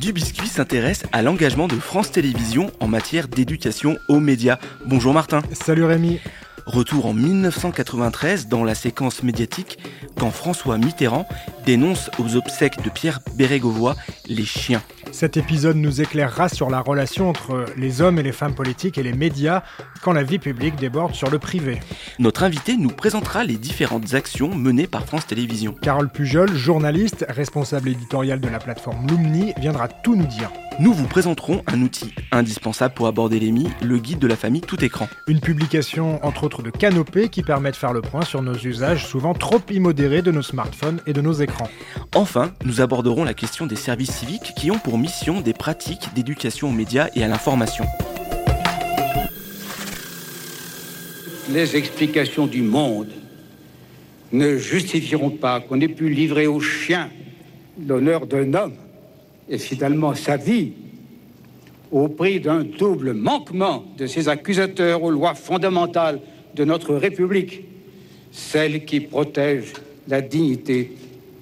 Du Biscuit s'intéresse à l'engagement de France Télévisions en matière d'éducation aux médias. Bonjour Martin. Salut Rémi. Retour en 1993 dans la séquence médiatique quand François Mitterrand dénonce aux obsèques de Pierre Bérégovoy les chiens. Cet épisode nous éclairera sur la relation entre les hommes et les femmes politiques et les médias quand la vie publique déborde sur le privé. Notre invité nous présentera les différentes actions menées par France Télévisions. Carole Pujol, journaliste, responsable éditoriale de la plateforme Lumni, viendra tout nous dire. Nous vous présenterons un outil indispensable pour aborder l'EMI, le guide de la famille tout écran. Une publication entre autres de Canopée qui permet de faire le point sur nos usages souvent trop immodérés de nos smartphones et de nos écrans. Enfin, nous aborderons la question des services civiques qui ont pour mission des pratiques d'éducation aux médias et à l'information. les explications du monde ne justifieront pas qu'on ait pu livrer aux chiens l'honneur d'un homme et finalement sa vie au prix d'un double manquement de ses accusateurs aux lois fondamentales de notre République, celles qui protègent la dignité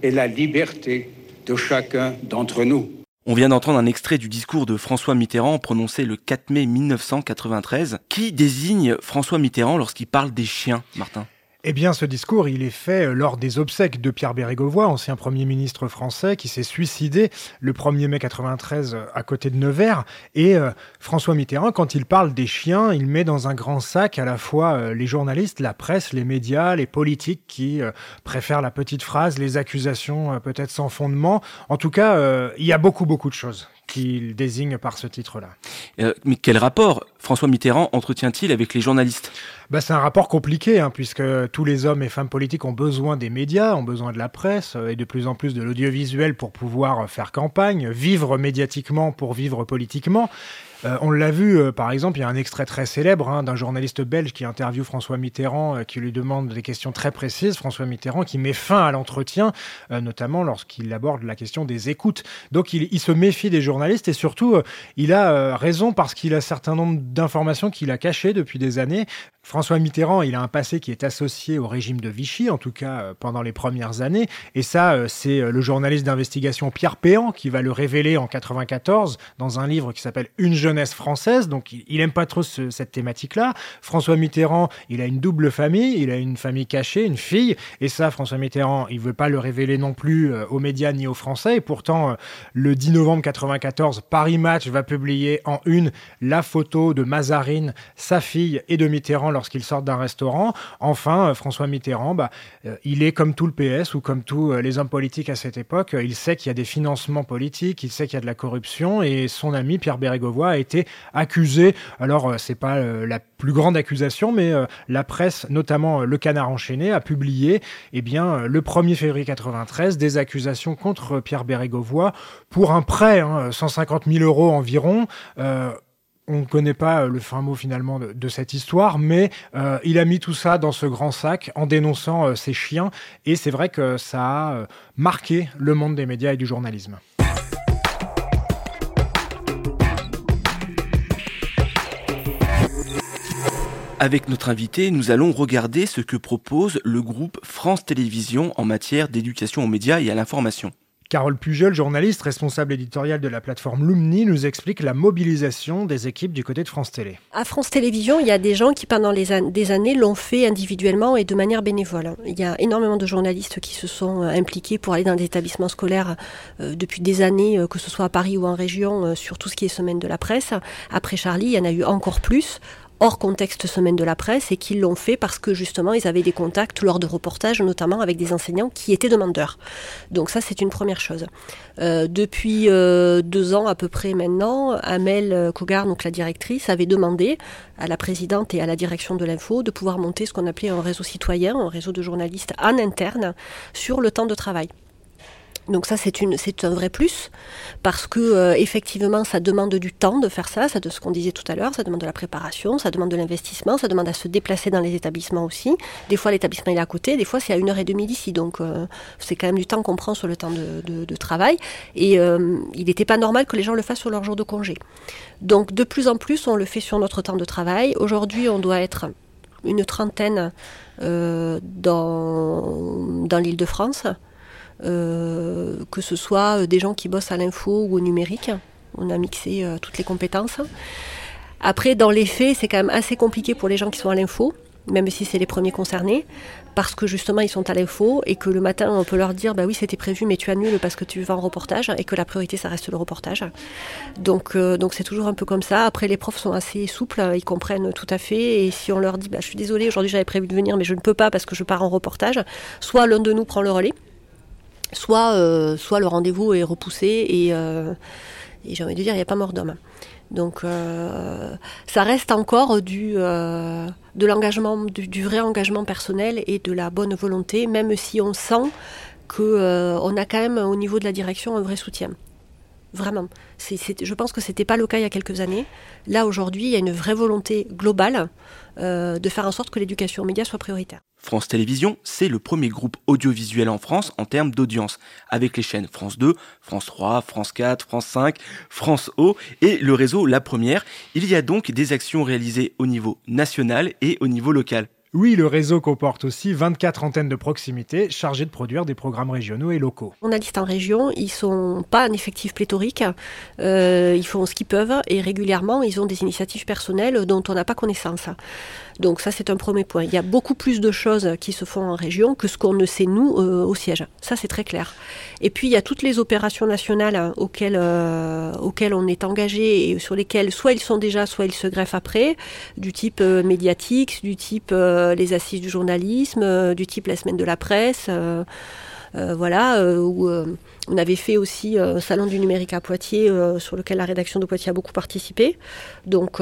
et la liberté de chacun d'entre nous. On vient d'entendre un extrait du discours de François Mitterrand prononcé le 4 mai 1993 qui désigne François Mitterrand lorsqu'il parle des chiens, Martin? Eh bien, ce discours, il est fait lors des obsèques de Pierre Bérégovoy, ancien Premier ministre français, qui s'est suicidé le 1er mai 93 à côté de Nevers. Et euh, François Mitterrand, quand il parle des chiens, il met dans un grand sac à la fois euh, les journalistes, la presse, les médias, les politiques qui euh, préfèrent la petite phrase, les accusations euh, peut-être sans fondement. En tout cas, euh, il y a beaucoup, beaucoup de choses qu'il désigne par ce titre-là. Euh, mais quel rapport François Mitterrand entretient-il avec les journalistes? Bah, c'est un rapport compliqué, hein, puisque tous les hommes et femmes politiques ont besoin des médias, ont besoin de la presse euh, et de plus en plus de l'audiovisuel pour pouvoir euh, faire campagne, vivre médiatiquement pour vivre politiquement. Euh, on l'a vu, euh, par exemple, il y a un extrait très célèbre hein, d'un journaliste belge qui interviewe François Mitterrand, euh, qui lui demande des questions très précises. François Mitterrand qui met fin à l'entretien, notamment lorsqu'il aborde la question des écoutes. Donc il, se méfie des journalistes et surtout, il a raison parce qu'il a un certain nombre d'informations qu'il a cachées depuis des années. François Mitterrand, il a un passé qui est associé au régime de Vichy, en tout cas pendant les premières années. Et ça, c'est le journaliste d'investigation Pierre Péan qui va le révéler en 94 dans un livre qui s'appelle Une française. Donc il, il aime pas trop ce- cette thématique-là. François Mitterrand, il a une double famille, il a une famille cachée, une fille. Et ça, François Mitterrand, il veut pas le révéler non plus euh, aux médias ni aux Français. Et pourtant, euh, le 10 novembre 94, Paris Match va publier en une la photo de Mazarine, sa fille et de Mitterrand lorsqu'ils sortent d'un restaurant. Enfin, euh, François Mitterrand, bah, il est comme tout le PS ou comme tous les hommes politiques à cette époque, il sait qu'il y a des financements politiques, il sait qu'il y a de la corruption et son ami Pierre Bérégovoy a été accusé. Alors, euh, c'est pas euh, la plus grande accusation, mais euh, la presse, notamment Le Canard enchaîné, a publié, eh bien, le 1er février 93, des accusations contre Pierre Bérégovoy pour un prêt, hein, 150 000 euros environ. On ne connaît pas le fin mot finalement de, cette histoire, mais il a mis tout ça dans ce grand sac en dénonçant ses chiens, et c'est vrai que ça a marqué le monde des médias et du journalisme. Avec notre invité, nous allons regarder ce que propose le groupe France Télévisions en matière d'éducation aux médias et à l'information. Carole Pujol, journaliste responsable éditoriale de la plateforme Lumni, nous explique la mobilisation des équipes du côté de France Télé. À France Télévisions, il y a des gens qui, pendant les an- des années, l'ont fait individuellement et de manière bénévole. Il y a énormément de journalistes qui se sont euh, impliqués pour aller dans des établissements scolaires euh, depuis des années, euh, que ce soit à Paris ou en région, euh, sur tout ce qui est semaine de la presse. Après Charlie, il y en a eu encore plus hors contexte semaine de la presse et qui l'ont fait parce que justement ils avaient des contacts lors de reportages notamment avec des enseignants qui étaient demandeurs. Donc ça c'est une première chose. Euh, depuis euh, deux ans à peu près maintenant, Amel Kogar, donc la directrice, avait demandé à la présidente et à la direction de l'info de pouvoir monter ce qu'on appelait un réseau citoyen, un réseau de journalistes en interne sur le temps de travail. Donc ça c'est une c'est un vrai plus parce que euh, effectivement ça demande du temps de faire ça, ça de ce qu'on disait tout à l'heure, ça demande de la préparation, ça demande de l'investissement, ça demande à se déplacer dans les établissements aussi. Des fois l'établissement est à côté, des fois c'est à une heure et demie d'ici, donc euh, c'est quand même du temps qu'on prend sur le temps de, travail et euh, il n'était pas normal que les gens le fassent sur leur jour de congé. Donc de plus en plus on le fait sur notre temps de travail. Aujourd'hui on doit être une trentaine dans, dans l'île de France. Euh, que ce soit des gens qui bossent à l'info ou au numérique. On a mixé euh, toutes les compétences. Après, dans les faits, c'est quand même assez compliqué pour les gens qui sont à l'info, même si c'est les premiers concernés, parce que justement ils sont à l'info et que le matin on peut leur dire bah oui c'était prévu mais tu annules parce que tu vas en reportage et que la priorité ça reste le reportage. Donc euh, donc c'est toujours un peu comme ça. Après les profs sont assez souples, ils comprennent tout à fait et si on leur dit bah je suis désolé aujourd'hui j'avais prévu de venir mais je ne peux pas parce que je pars en reportage, soit l'un de nous prend le relais soit, euh, soit le rendez-vous est repoussé et, euh, j'ai envie de dire, il n'y a pas mort d'homme. Donc euh, ça reste encore du, de l'engagement, du, vrai engagement personnel et de la bonne volonté, même si on sent qu'on a quand même au niveau de la direction un vrai soutien. Vraiment. je pense que ce n'était pas le cas il y a quelques années. Là, aujourd'hui, il y a une vraie volonté globale de faire en sorte que l'éducation aux médias soit prioritaire. France Télévisions, c'est le premier groupe audiovisuel en France en termes d'audience, avec les chaînes France 2, France 3, France 4, France 5, France O et le réseau La Première. Il y a donc des actions réalisées au niveau national et au niveau local. Oui, le réseau comporte aussi 24 antennes de proximité chargées de produire des programmes régionaux et locaux. Journalistes en région, ils sont pas un effectif pléthorique, euh, ils font ce qu'ils peuvent et régulièrement ils ont des initiatives personnelles dont on n'a pas connaissance. Donc ça, c'est un premier point. Il y a beaucoup plus de choses qui se font en région que ce qu'on ne sait, nous, euh, au siège. Ça, c'est très clair. Et puis, il y a toutes les opérations nationales hein, auxquelles, euh, auxquelles on est engagé et sur lesquelles soit ils sont déjà, soit ils se greffent après, du type médiatique, du type les assises du journalisme, du type la semaine de la presse. voilà, où on avait fait aussi un salon du numérique à Poitiers, sur lequel la rédaction de Poitiers a beaucoup participé. Donc,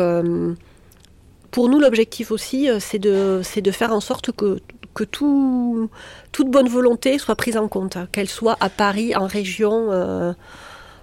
pour nous, l'objectif aussi, euh, c'est de, faire en sorte que, que tout, toute bonne volonté soit prise en compte, hein, qu'elle soit à Paris, en région.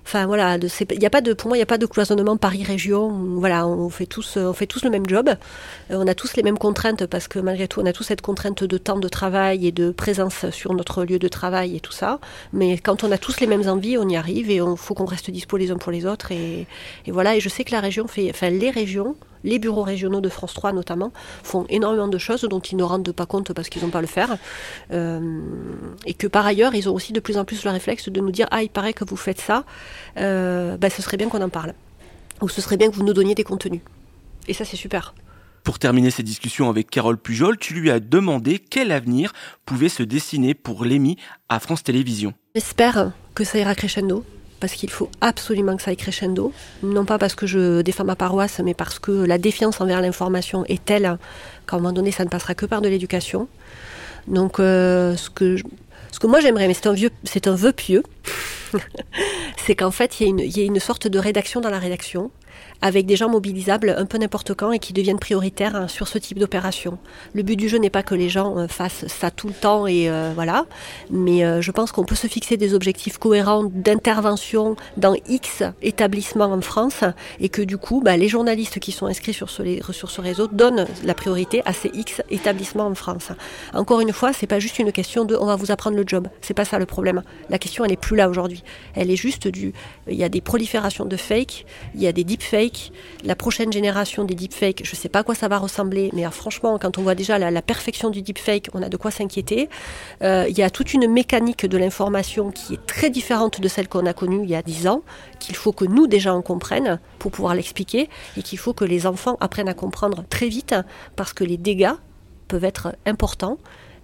Enfin voilà, il y a pas de, pour moi, il n'y a pas de cloisonnement Paris-Région. Voilà, on fait tous, on fait tous le même job. Euh, on a tous les mêmes contraintes parce que malgré tout, on a tous cette contrainte de temps de travail et de présence sur notre lieu de travail et tout ça. Mais quand on a tous les mêmes envies, on y arrive et il faut qu'on reste dispo les uns pour les autres. Et, et, voilà, et je sais que la région fait, enfin les régions les bureaux régionaux de France 3 notamment, font énormément de choses dont ils ne rendent pas compte parce qu'ils n'ont pas à le faire. Euh, et que par ailleurs, ils ont aussi de plus en plus le réflexe de nous dire Ah, il paraît que vous faites ça, euh, bah, ce serait bien qu'on en parle. Ou ce serait bien que vous nous donniez des contenus. Et ça, c'est super. Pour terminer ces discussions avec Carole Pujol, tu lui as demandé quel avenir pouvait se dessiner pour l'EMI à France Télévisions. J'espère que ça ira crescendo, parce qu'il faut absolument que ça aille crescendo. Non pas parce que je défends ma paroisse, mais parce que la défiance envers l'information est telle qu'à un moment donné, ça ne passera que par de l'éducation. Donc, euh, ce, que ce que moi j'aimerais, mais c'est un, un vœu pieux, c'est qu'en fait, il y, ait une sorte de rédaction dans la rédaction avec des gens mobilisables un peu n'importe quand et qui deviennent prioritaires hein, sur ce type d'opération. Le but du jeu n'est pas que les gens euh, fassent ça tout le temps et euh, voilà, mais euh, je pense qu'on peut se fixer des objectifs cohérents d'intervention dans X établissements en France et que du coup, bah, les journalistes qui sont inscrits sur ce, réseau donnent la priorité à ces X établissements en France. Encore une fois, c'est pas juste une question de on va vous apprendre le job, c'est pas ça le problème. La question elle est plus là aujourd'hui. Elle est juste du il y a des proliférations de fake, il y a des deepfakes la prochaine génération des deepfakes, je ne sais pas à quoi ça va ressembler, mais euh, franchement, quand on voit déjà la, perfection du deepfake, on a de quoi s'inquiéter. Euh, il y a toute une mécanique de l'information qui est très différente de celle qu'on a connue il y a dix ans, qu'il faut que nous déjà on comprenne pour pouvoir l'expliquer, et qu'il faut que les enfants apprennent à comprendre très vite, parce que les dégâts peuvent être importants,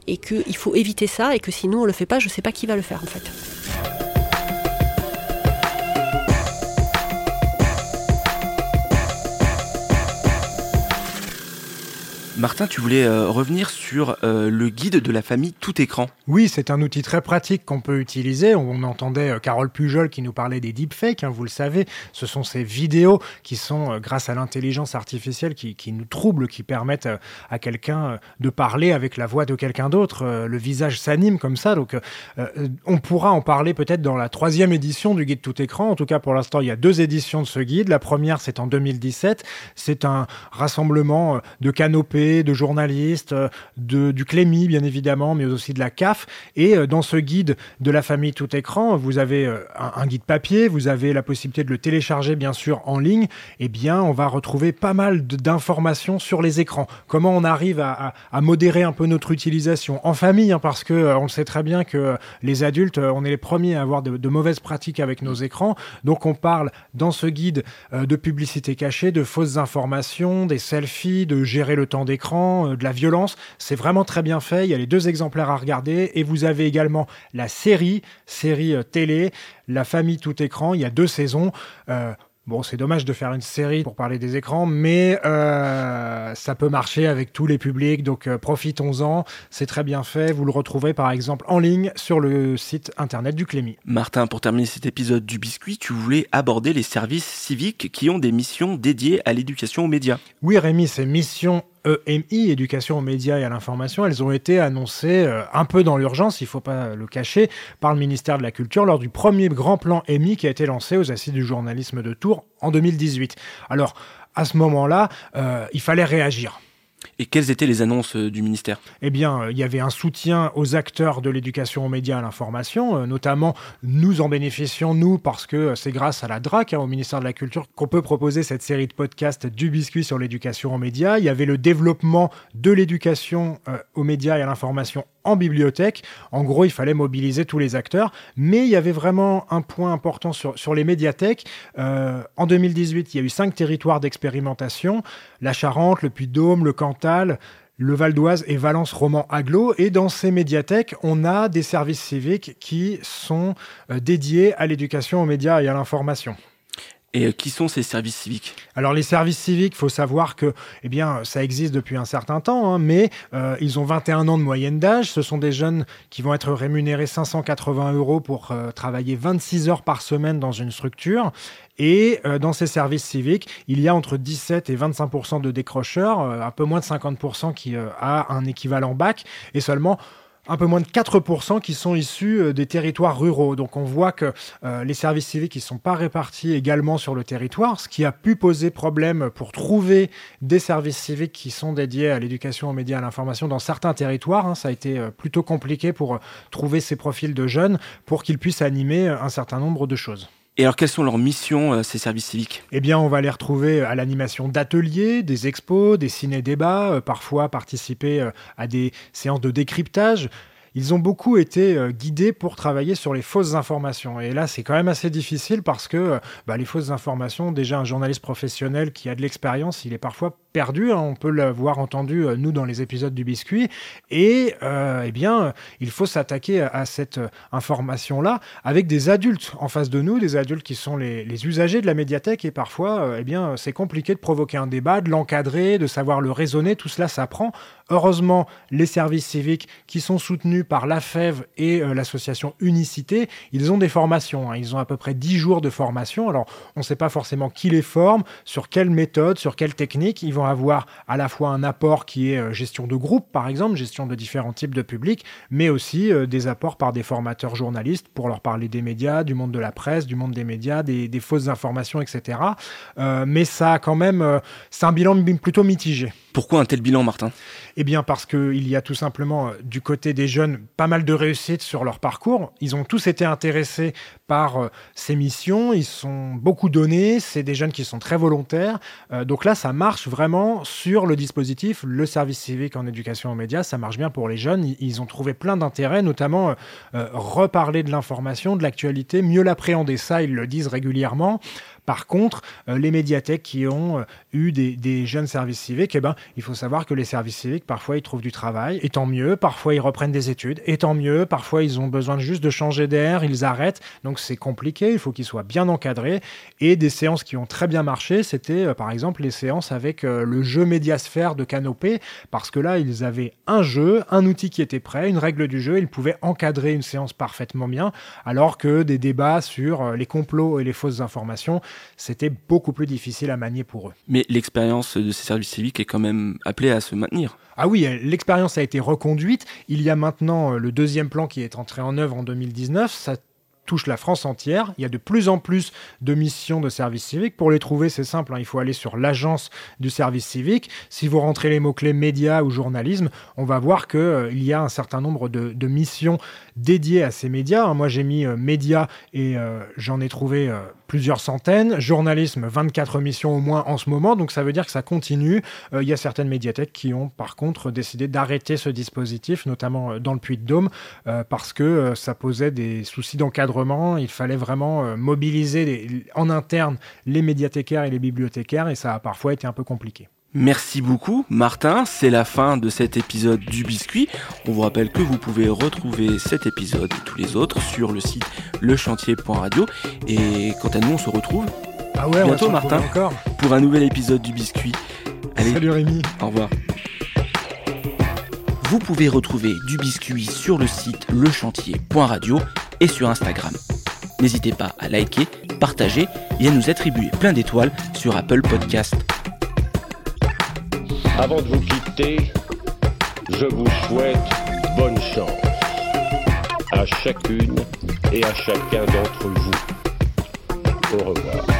et qu'il faut éviter ça, et que si nous on le fait pas, je ne sais pas qui va le faire en fait. Martin, tu voulais euh, revenir sur euh, le guide de la famille tout écran. Oui, c'est un outil très pratique qu'on peut utiliser. On entendait euh, Carole Pujol qui nous parlait des deepfakes, hein, vous le savez. Ce sont ces vidéos qui sont, grâce à l'intelligence artificielle, qui, qui, nous troublent, qui permettent à quelqu'un de parler avec la voix de quelqu'un d'autre. le visage s'anime comme ça. Donc, on pourra en parler peut-être dans la troisième édition du guide tout écran. En tout cas, pour l'instant, il y a deux éditions de ce guide. La première, c'est en 2017. C'est un rassemblement de canopées de journalistes, euh, de, du Clémy bien évidemment, mais aussi de la CAF. Et euh, dans ce guide de la famille tout écran, vous avez euh, un, guide papier, vous avez la possibilité de le télécharger bien sûr en ligne. Eh bien, on va retrouver pas mal d'informations sur les écrans. Comment on arrive à, modérer un peu notre utilisation en famille, hein, parce que on sait très bien que les adultes, on est les premiers à avoir de, de mauvaises pratiques avec nos écrans. Donc, on parle dans ce guide de publicité cachée, de fausses informations, des selfies, de gérer le temps d'écran, euh, de la violence. C'est vraiment très bien fait. Il y a les deux exemplaires à regarder. Et vous avez également la série, série euh, télé, La famille tout écran. Il y a deux saisons. Euh, Bon, c'est dommage de faire une série pour parler des écrans, mais euh, ça peut marcher avec tous les publics, donc euh, profitons-en. C'est très bien fait. Vous le retrouverez par exemple en ligne sur le site internet du Clémy. Martin, pour terminer cet épisode du biscuit, tu voulais aborder les services civiques qui ont des missions dédiées à l'éducation aux médias. Oui, Rémi, ces missions EMI, éducation aux médias et à l'information, elles ont été annoncées euh, un peu dans l'urgence, il ne faut pas le cacher, par le ministère de la Culture lors du premier grand plan EMI qui a été lancé aux assises du journalisme de Tours en 2018. Alors, à ce moment-là, euh, il fallait réagir. Et quelles étaient les annonces euh, du ministère? Eh bien, euh, il y avait un soutien aux acteurs de l'éducation aux médias et à l'information, euh, notamment nous en bénéficions, nous, parce que c'est grâce à la DRAC, hein, au ministère de la Culture, qu'on peut proposer cette série de podcasts du biscuit sur l'éducation aux médias. Il y avait le développement de l'éducation aux médias et à l'information en bibliothèque. En gros, il fallait mobiliser tous les acteurs, mais il y avait vraiment un point important sur, sur les médiathèques. En 2018, il y a eu cinq territoires d'expérimentation, la Charente, le Puy-de-Dôme, le Cantal, le Val d'Oise et Valence Roman Aglo. Et dans ces médiathèques, on a des services civiques qui sont euh, dédiés à l'éducation aux médias et à l'information. Et euh, qui sont ces services civiques? Alors les services civiques, faut savoir que eh bien, ça existe depuis un certain temps, hein, mais euh, ils ont 21 ans de moyenne d'âge. Ce sont des jeunes qui vont être rémunérés 580 euros pour euh, travailler 26 heures par semaine dans une structure. Et dans ces services civiques, il y a entre 17 et 25% de décrocheurs, un peu moins de 50% qui a un équivalent bac, et seulement un peu moins de 4% qui sont issus euh, des territoires ruraux. Donc on voit que euh, les services civiques ne sont pas répartis également sur le territoire, ce qui a pu poser problème pour trouver des services civiques qui sont dédiés à l'éducation aux médias, à l'information dans certains territoires. Hein. Ça a été euh, plutôt compliqué pour trouver ces profils de jeunes pour qu'ils puissent animer un certain nombre de choses. Et alors, quelles sont leurs missions, euh, ces services civiques? Eh bien, on va les retrouver à l'animation d'ateliers, des expos, des ciné-débats, euh, parfois participer euh, à des séances de décryptage. Ils ont beaucoup été guidés pour travailler sur les fausses informations. Et là, c'est quand même assez difficile parce que bah, les fausses informations, déjà un journaliste professionnel qui a de l'expérience, il est parfois perdu. Hein. on peut l'avoir entendu, euh, nous, dans les épisodes du biscuit. Et euh, eh bien, il faut s'attaquer à, cette euh, information-là avec des adultes en face de nous, des adultes qui sont les, usagers de la médiathèque. Et parfois, eh bien, c'est compliqué de provoquer un débat, de l'encadrer, de savoir le raisonner. Tout cela s'apprend. Heureusement, les services civiques qui sont soutenus par la FEV et l'association Unicité, ils ont des formations. Hein. Ils ont à peu près 10 jours de formation. Alors, on ne sait pas forcément qui les forme, sur quelle méthode, sur quelle technique. Ils vont avoir à la fois un apport qui est euh, gestion de groupe, par exemple, gestion de différents types de publics, mais aussi euh, des apports par des formateurs journalistes pour leur parler des médias, du monde de la presse, du monde des médias, des, fausses informations, etc. Euh, mais ça a quand même, c'est un bilan plutôt mitigé. Pourquoi un tel bilan, Martin? Eh bien, parce qu'il y a tout simplement, du côté des jeunes, pas mal de réussite sur leur parcours. Ils ont tous été intéressés par ces missions, ils sont beaucoup donnés, c'est des jeunes qui sont très volontaires. donc là, ça marche vraiment sur le dispositif, le service civique en éducation aux médias, ça marche bien pour les jeunes. Ils ont trouvé plein d'intérêts, notamment euh, euh, reparler de l'information, de l'actualité, mieux l'appréhender. Ça, ils le disent régulièrement. Par contre, euh, les médiathèques qui ont eu des, jeunes services civiques, eh ben, il faut savoir que les services civiques, parfois, ils trouvent du travail, et tant mieux. Parfois, ils reprennent des études, et tant mieux. Parfois, ils ont besoin juste de changer d'air, ils arrêtent. Donc, donc c'est compliqué, il faut qu'il soit bien encadré. Et des séances qui ont très bien marché, c'était euh, par exemple les séances avec euh, le jeu Médiasphère de Canopé, parce que là, ils avaient un jeu, un outil qui était prêt, une règle du jeu, ils pouvaient encadrer une séance parfaitement bien, alors que des débats sur euh, les complots et les fausses informations, c'était beaucoup plus difficile à manier pour eux. Mais l'expérience de ces services civiques est quand même appelée à se maintenir. Ah oui, l'expérience a été reconduite. Il y a maintenant le deuxième plan qui est entré en œuvre en 2019. Ça touche la France entière. Il y a de plus en plus de missions de service civique. Pour les trouver, c'est simple, hein. il faut aller sur l'agence du service civique. Si vous rentrez les mots-clés médias ou journalisme, on va voir qu'il euh, y a un certain nombre de, missions dédiées à ces médias. Hein. Moi, j'ai mis euh, médias et euh, j'en ai trouvé plusieurs centaines. Journalisme, 24 missions au moins en ce moment. Donc ça veut dire que ça continue. Il y a certaines médiathèques qui ont par contre décidé d'arrêter ce dispositif, notamment dans le Puy-de-Dôme, parce que ça posait des soucis d'encadrement il fallait vraiment euh, mobiliser en interne les médiathécaires et les bibliothécaires et ça a parfois été un peu compliqué. Merci beaucoup Martin, c'est la fin de cet épisode du biscuit. On vous rappelle que vous pouvez retrouver cet épisode et tous les autres sur le site lechantier.radio et quant à nous on se retrouve ah ouais, bientôt Martin pour un nouvel épisode du biscuit. Salut Rémi. Au revoir. Vous pouvez retrouver du biscuit sur le site lechantier.radio et sur Instagram. N'hésitez pas à liker, partager et à nous attribuer plein d'étoiles sur Apple Podcast. Avant de vous quitter, je vous souhaite bonne chance à chacune et à chacun d'entre vous. Au revoir.